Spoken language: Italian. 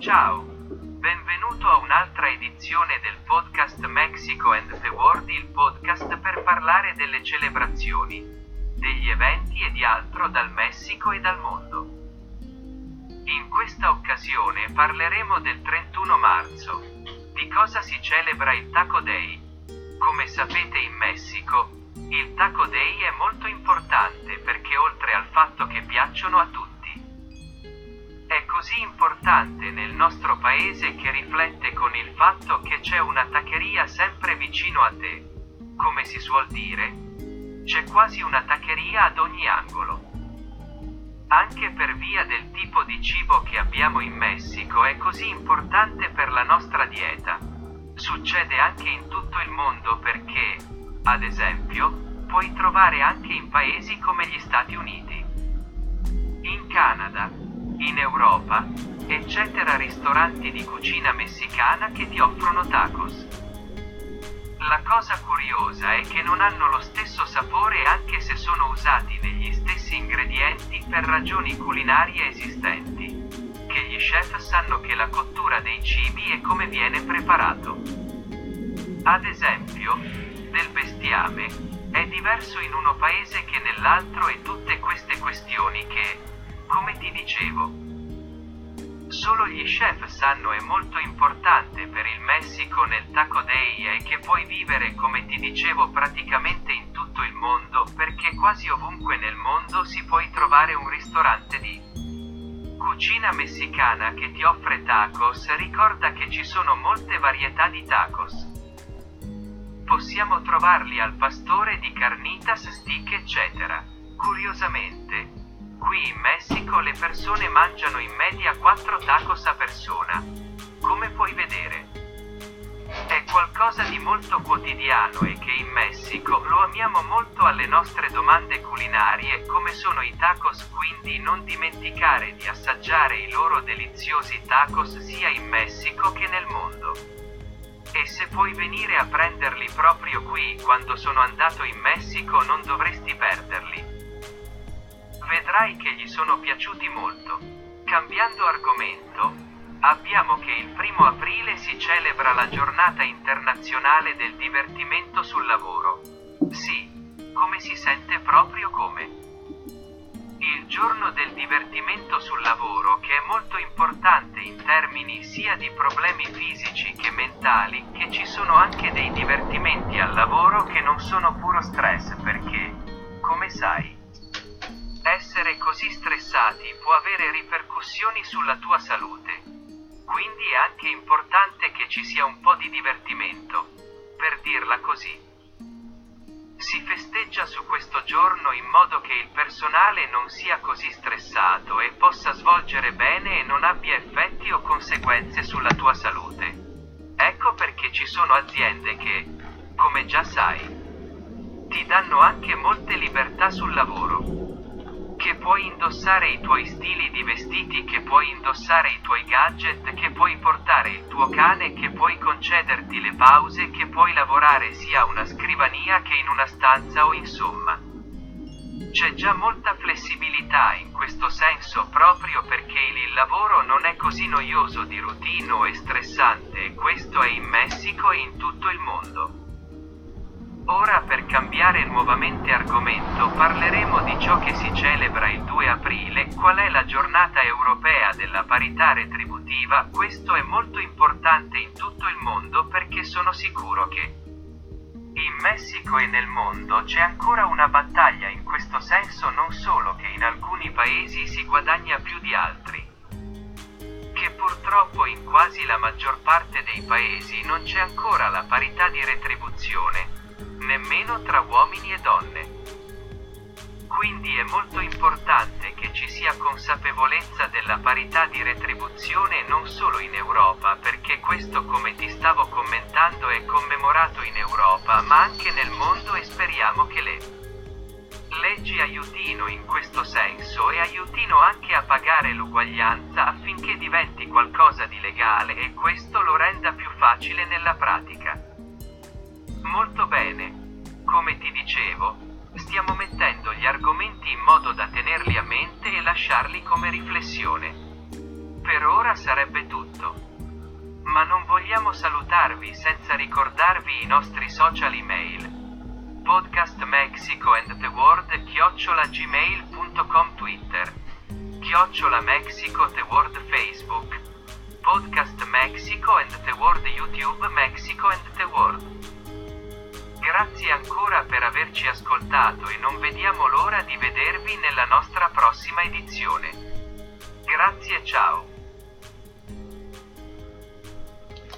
Ciao, benvenuto a un'altra edizione del podcast Mexico and the World, il podcast per parlare delle celebrazioni, degli eventi e di altro dal Messico e dal mondo. In questa occasione parleremo del 31 marzo. Di cosa si celebra il Taco Day? Come sapete in Messico, il Taco Day è molto importante perché oltre al fatto che piacciono a tutti, così importante nel nostro paese che riflette con il fatto che c'è una taccheria sempre vicino a te. Come si suol dire, c'è quasi una taccheria ad ogni angolo. Anche per via del tipo di cibo che abbiamo in Messico è così importante per la nostra dieta. Succede anche in tutto il mondo perché, ad esempio, puoi trovare anche in paesi come gli Stati Uniti. In Canada, in Europa, eccetera ristoranti di cucina messicana che ti offrono tacos. La cosa curiosa è che non hanno lo stesso sapore anche se sono usati negli stessi ingredienti per ragioni culinarie esistenti, che gli chef sanno che la cottura dei cibi è come viene preparato. Ad esempio, del bestiame è diverso in uno paese che nell'altro e tutte queste questioni che, come ti dicevo, solo gli chef sanno è molto importante per il Messico nel Taco Day è che puoi vivere come ti dicevo praticamente in tutto il mondo perché quasi ovunque nel mondo si puoi trovare un ristorante di cucina messicana che ti offre tacos ricorda che ci sono molte varietà di tacos. Possiamo trovarli al pastore di carnitas, stick eccetera. Curiosamente, Qui in Messico le persone mangiano in media 4 tacos a persona. Come puoi vedere? È qualcosa di molto quotidiano e che in Messico lo amiamo molto alle nostre domande culinarie come sono i tacos quindi non dimenticare di assaggiare i loro deliziosi tacos sia in Messico che nel mondo. E se puoi venire a prenderli proprio qui quando sono andato in Messico non dovresti perderli vedrai che gli sono piaciuti molto. Cambiando argomento, abbiamo che il primo aprile si celebra la giornata internazionale del divertimento sul lavoro. Sì, come si sente proprio come. Il giorno del divertimento sul lavoro che è molto importante in termini sia di problemi fisici che mentali, che ci sono anche dei divertimenti al lavoro che non sono puro stress perché, come sai, così stressati può avere ripercussioni sulla tua salute. Quindi è anche importante che ci sia un po' di divertimento, per dirla così. Si festeggia su questo giorno in modo che il personale non sia così stressato e possa svolgere bene e non abbia effetti o conseguenze sulla tua salute. Ecco perché ci sono aziende che, come già sai, ti danno anche molte libertà sul lavoro che puoi indossare i tuoi stili di vestiti, che puoi indossare i tuoi gadget, che puoi portare il tuo cane, che puoi concederti le pause, che puoi lavorare sia a una scrivania che in una stanza o insomma. C'è già molta flessibilità in questo senso proprio perché il lavoro non è così noioso di routine e stressante e questo è in Messico e in tutto il mondo. Ora per cambiare nuovamente argomento parleremo di ciò che si celebra il 2 aprile, qual è la giornata europea della parità retributiva, questo è molto importante in tutto il mondo perché sono sicuro che in Messico e nel mondo c'è ancora una battaglia in questo senso non solo che in alcuni paesi si guadagna più di altri, che purtroppo in quasi la maggior parte dei paesi non c'è ancora la parità di retribuzione nemmeno tra uomini e donne. Quindi è molto importante che ci sia consapevolezza della parità di retribuzione non solo in Europa, perché questo come ti stavo commentando è commemorato in Europa, ma anche nel mondo e speriamo che le leggi aiutino in questo senso e aiutino anche a pagare l'uguaglianza affinché diventi qualcosa di legale e questo lo renda più facile nella pratica. Molto bene. Possiamo salutarvi senza ricordarvi i nostri social email. Podcast Mexico and the World chiocciola Twitter chiocciola Mexico the World Facebook Podcast Mexico and the World YouTube Mexico and the World Grazie ancora per averci ascoltato e non vediamo l'ora di vedervi nella nostra prossima edizione. Grazie ciao.